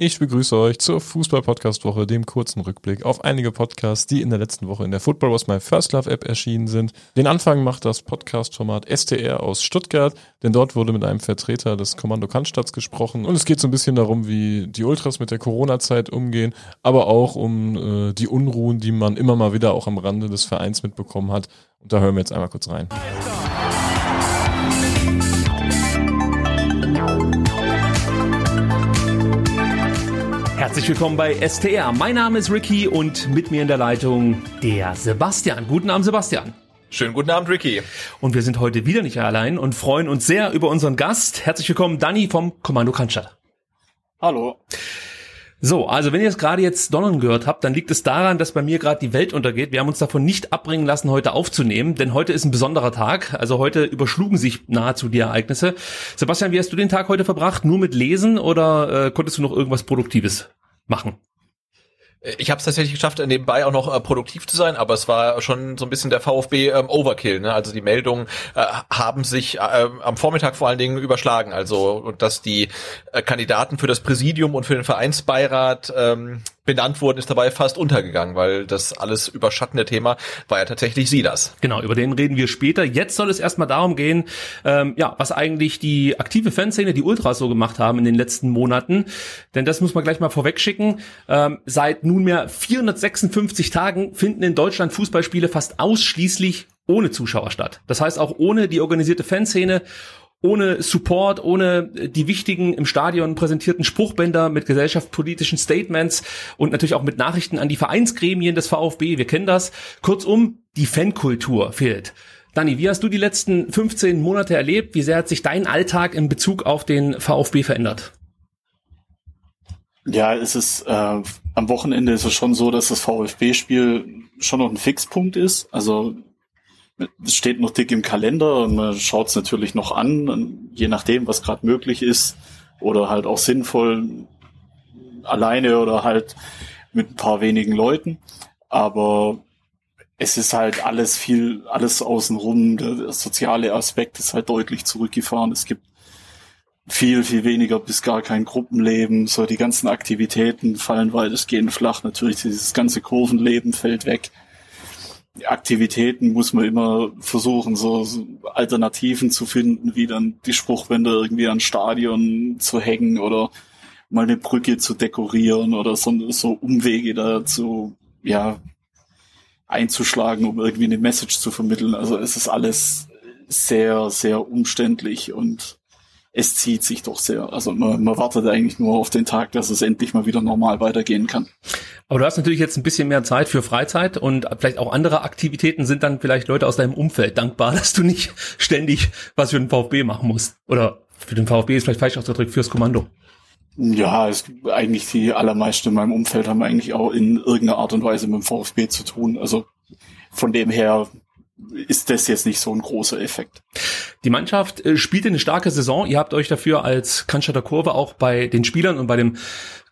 Ich begrüße euch zur Fußball-Podcast-Woche, dem kurzen Rückblick auf einige Podcasts, die in der letzten Woche in der Football Was My First Love App erschienen sind. Den Anfang macht das Podcast-Format STR aus Stuttgart, denn dort wurde mit einem Vertreter des Kommando Cannstatt gesprochen und es geht so ein bisschen darum, wie die Ultras mit der Corona-Zeit umgehen, aber auch um äh, die Unruhen, die man immer mal wieder auch am Rande des Vereins mitbekommen hat. Und da hören wir jetzt einmal kurz rein. Herzlich willkommen bei STR. Mein Name ist Ricky und mit mir in der Leitung der Sebastian. Guten Abend, Sebastian. Schönen guten Abend, Ricky. Und wir sind heute wieder nicht allein und freuen uns sehr über unseren Gast. Herzlich willkommen, Danny vom Kommando Cannstatt. Hallo. So, also wenn ihr es gerade jetzt donnern gehört habt, dann liegt es daran, dass bei mir gerade die Welt untergeht. Wir haben uns davon nicht abbringen lassen, heute aufzunehmen, denn heute ist ein besonderer Tag. Also heute überschlugen sich nahezu die Ereignisse. Sebastian, wie hast du den Tag heute verbracht? Nur mit Lesen oder äh, konntest du noch irgendwas Produktives machen? Ich habe es tatsächlich geschafft, nebenbei auch noch äh, produktiv zu sein, aber es war schon so ein bisschen der VfB ähm, Overkill. Ne? Also die Meldungen äh, haben sich äh, am Vormittag vor allen Dingen überschlagen. Also dass die äh, Kandidaten für das Präsidium und für den Vereinsbeirat ähm, benannt wurden, ist dabei fast untergegangen, weil das alles überschattende Thema war ja tatsächlich Silas. Genau, über den reden wir später. Jetzt soll es erstmal darum gehen, ähm, ja, was eigentlich die aktive Fanszene, die Ultras so gemacht haben in den letzten Monaten. Denn das muss man gleich mal vorwegschicken. Ähm, seit nunmehr 456 Tagen finden in Deutschland Fußballspiele fast ausschließlich ohne Zuschauer statt. Das heißt auch ohne die organisierte Fanszene ohne Support, ohne die wichtigen im Stadion präsentierten Spruchbänder mit gesellschaftspolitischen Statements und natürlich auch mit Nachrichten an die Vereinsgremien des VfB. Wir kennen das. Kurzum, die Fankultur fehlt. Dani, wie hast du die letzten 15 Monate erlebt? Wie sehr hat sich dein Alltag in Bezug auf den VfB verändert? Ja, es ist äh, am Wochenende ist es schon so, dass das VfB-Spiel schon noch ein Fixpunkt ist. Also es steht noch dick im Kalender und man schaut es natürlich noch an, je nachdem, was gerade möglich ist oder halt auch sinnvoll alleine oder halt mit ein paar wenigen Leuten. Aber es ist halt alles viel, alles außenrum. Der, soziale Aspekt ist halt deutlich zurückgefahren. Es gibt viel, viel weniger bis gar kein Gruppenleben. So die ganzen Aktivitäten fallen weitestgehend flach. Natürlich dieses ganze Kurvenleben fällt weg. Aktivitäten muss man immer versuchen, so, Alternativen zu finden, wie dann die Spruchwände irgendwie an Stadion zu hängen oder mal eine Brücke zu dekorieren oder so, so Umwege dazu, ja, einzuschlagen, um irgendwie eine Message zu vermitteln. Also es ist alles sehr, sehr umständlich und es zieht sich doch sehr. Also man, man wartet eigentlich nur auf den Tag, dass es endlich mal wieder normal weitergehen kann. Aber du hast natürlich jetzt ein bisschen mehr Zeit für Freizeit und vielleicht auch andere Aktivitäten sind dann vielleicht Leute aus deinem Umfeld dankbar, dass du nicht ständig was für den VfB machen musst. Oder für den VfB ist vielleicht falsch ausgedrückt, fürs Kommando. Ja, es, eigentlich die allermeisten in meinem Umfeld haben eigentlich auch in irgendeiner Art und Weise mit dem VfB zu tun. Also von dem her ist das jetzt nicht so ein großer Effekt. Die Mannschaft äh, spielt eine starke Saison. Ihr habt euch dafür als Cannstatter Kurve auch bei den Spielern und bei dem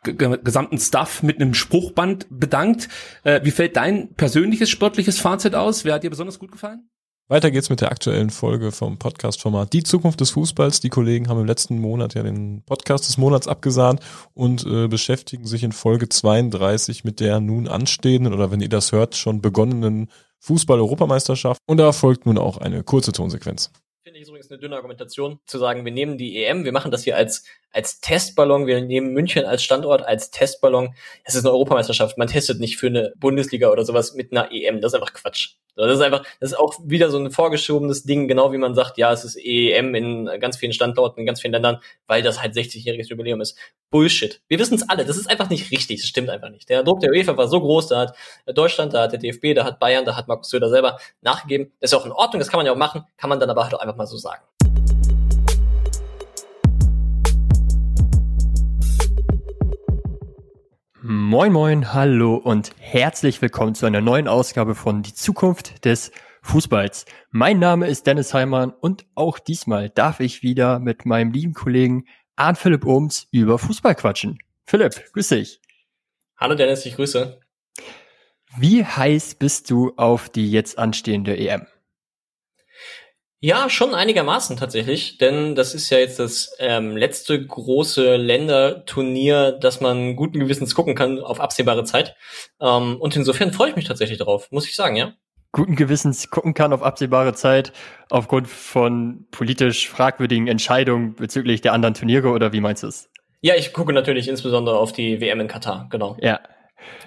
gesamten Staff mit einem Spruchband bedankt. Äh, wie fällt dein persönliches sportliches Fazit aus? Wer hat dir besonders gut gefallen? Weiter geht's mit der aktuellen Folge vom Podcast-Format Die Zukunft des Fußballs. Die Kollegen haben im letzten Monat ja den Podcast des Monats abgesahnt und äh, beschäftigen sich in Folge 32 mit der nun anstehenden oder wenn ihr das hört, schon begonnenen Fußball-Europameisterschaft. Und da folgt nun auch eine kurze Tonsequenz. Finde ich übrigens eine dünne Argumentation, zu sagen, wir nehmen die EM, wir machen das hier als als Testballon. Wir nehmen München als Standort, als Testballon. Es ist eine Europameisterschaft. Man testet nicht für eine Bundesliga oder sowas mit einer EM. Das ist einfach Quatsch. Das ist einfach, das ist auch wieder so ein vorgeschobenes Ding, genau wie man sagt, ja, es ist EM in ganz vielen Standorten, in ganz vielen Ländern, weil das halt 60-jähriges Jubiläum ist. Bullshit. Wir wissen es alle. Das ist einfach nicht richtig. Das stimmt einfach nicht. Der Druck der UEFA war so groß, da hat Deutschland, da hat der DFB, da hat Bayern, da hat Markus Söder selber nachgegeben. Das ist auch in Ordnung, das kann man ja auch machen, kann man dann aber halt auch einfach mal so sagen. Moin moin, hallo und herzlich willkommen zu einer neuen Ausgabe von Die Zukunft des Fußballs. Mein Name ist Dennis Heimann und auch diesmal darf ich wieder mit meinem lieben Kollegen Arndt Philipp Ohms über Fußball quatschen. Philipp, grüß dich. Hallo Dennis, ich grüße. Wie heiß bist du auf die jetzt anstehende EM? Ja, schon einigermaßen tatsächlich, denn das ist ja jetzt das ähm, letzte große Länderturnier, das man guten Gewissens gucken kann auf absehbare Zeit. Ähm, und insofern freue ich mich tatsächlich darauf, muss ich sagen, ja. Guten Gewissens gucken kann auf absehbare Zeit aufgrund von politisch fragwürdigen Entscheidungen bezüglich der anderen Turniere oder wie meinst du es? Ja, ich gucke natürlich insbesondere auf die WM in Katar, genau. Ja,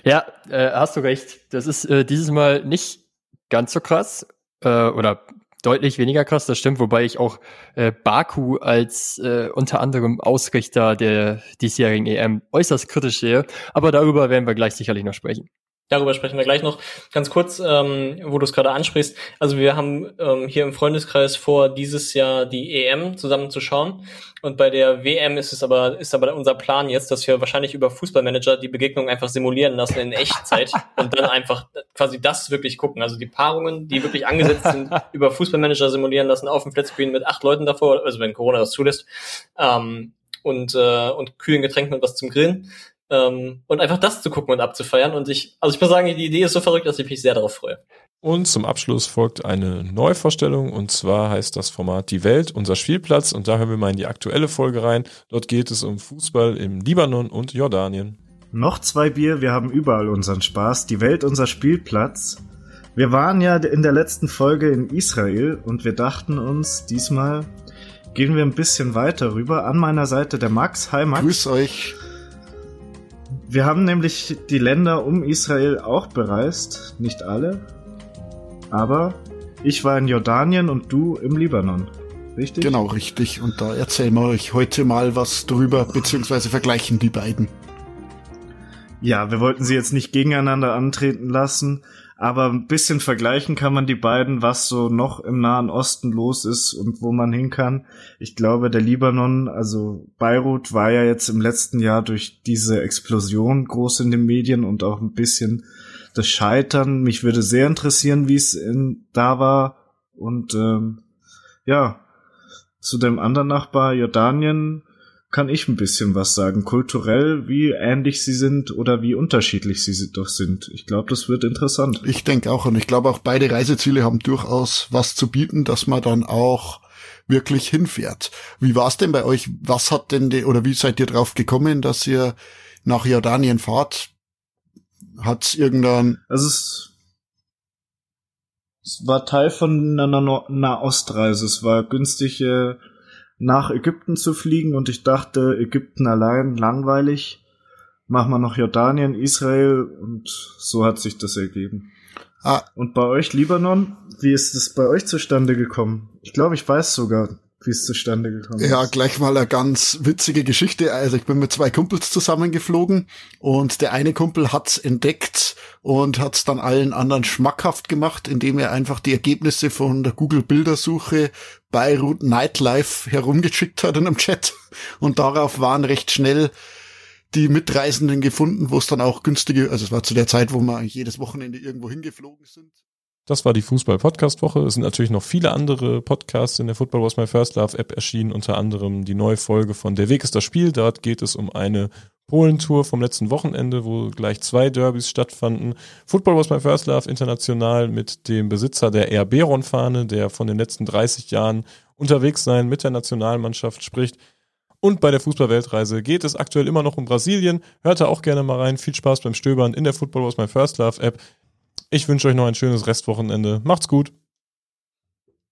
ja, äh, hast du recht. Das ist äh, dieses Mal nicht ganz so krass äh, oder deutlich weniger krass, das stimmt, wobei ich auch äh, Baku als äh, unter anderem Ausrichter der diesjährigen EM äußerst kritisch sehe. Aber darüber werden wir gleich sicherlich noch sprechen. Darüber sprechen wir gleich noch. Ganz kurz, ähm, wo du es gerade ansprichst. Also wir haben ähm, hier im Freundeskreis vor, dieses Jahr die EM zusammen zu schauen. Und bei der WM ist es aber, ist aber unser Plan jetzt, dass wir wahrscheinlich über Fußballmanager die Begegnung einfach simulieren lassen in Echtzeit und dann einfach quasi das wirklich gucken. Also die Paarungen, die wirklich angesetzt sind, über Fußballmanager simulieren lassen auf dem Flatscreen mit acht Leuten davor, also wenn Corona das zulässt. Ähm, und, äh, und kühlen Getränken und was zum Grillen. Ähm, und einfach das zu gucken und abzufeiern. Und ich, also ich muss sagen, die Idee ist so verrückt, dass ich mich sehr darauf freue. Und zum Abschluss folgt eine Neuvorstellung und zwar heißt das Format Die Welt, unser Spielplatz und da hören wir mal in die aktuelle Folge rein. Dort geht es um Fußball im Libanon und Jordanien. Noch zwei Bier, wir haben überall unseren Spaß. Die Welt, unser Spielplatz. Wir waren ja in der letzten Folge in Israel und wir dachten uns, diesmal gehen wir ein bisschen weiter rüber. An meiner Seite der Max. Hi Max. Grüß euch. Wir haben nämlich die Länder um Israel auch bereist. Nicht alle. Aber ich war in Jordanien und du im Libanon. Richtig? Genau, richtig. Und da erzählen wir euch heute mal was drüber, beziehungsweise vergleichen die beiden. Ja, wir wollten sie jetzt nicht gegeneinander antreten lassen, aber ein bisschen vergleichen kann man die beiden, was so noch im Nahen Osten los ist und wo man hin kann. Ich glaube, der Libanon, also Beirut, war ja jetzt im letzten Jahr durch diese Explosion groß in den Medien und auch ein bisschen das Scheitern. Mich würde sehr interessieren, wie es in, da war. Und ähm, ja, zu dem anderen Nachbar Jordanien kann ich ein bisschen was sagen. Kulturell, wie ähnlich sie sind oder wie unterschiedlich sie doch sind. Ich glaube, das wird interessant. Ich denke auch. Und ich glaube auch beide Reiseziele haben durchaus was zu bieten, dass man dann auch wirklich hinfährt. Wie war es denn bei euch? Was hat denn, die, oder wie seid ihr drauf gekommen, dass ihr nach Jordanien fahrt? Hat's irgendein... Also es, es war Teil von einer Nahostreise. Es war günstige nach Ägypten zu fliegen und ich dachte, Ägypten allein langweilig. Machen wir noch Jordanien, Israel und so hat sich das ergeben. Ah. Und bei euch, Libanon, wie ist es bei euch zustande gekommen? Ich glaube, ich weiß sogar wie es zustande gekommen ist. Ja, gleich mal eine ganz witzige Geschichte. Also ich bin mit zwei Kumpels zusammengeflogen und der eine Kumpel hat's entdeckt und hat's dann allen anderen schmackhaft gemacht, indem er einfach die Ergebnisse von der Google Bildersuche Beirut Nightlife herumgeschickt hat in einem Chat und darauf waren recht schnell die Mitreisenden gefunden, wo es dann auch günstige, also es war zu der Zeit, wo wir eigentlich jedes Wochenende irgendwo hingeflogen sind. Das war die Fußball-Podcast-Woche. Es sind natürlich noch viele andere Podcasts in der Football Was My First Love App erschienen, unter anderem die neue Folge von Der Weg ist das Spiel. Dort geht es um eine Polentour vom letzten Wochenende, wo gleich zwei Derbys stattfanden. Football Was My First Love international mit dem Besitzer der RB-Ron-Fahne, der von den letzten 30 Jahren unterwegs sein mit der Nationalmannschaft spricht. Und bei der Fußballweltreise geht es aktuell immer noch um Brasilien. Hört da auch gerne mal rein. Viel Spaß beim Stöbern in der Football Was My First Love App. Ich wünsche euch noch ein schönes Restwochenende. Macht's gut.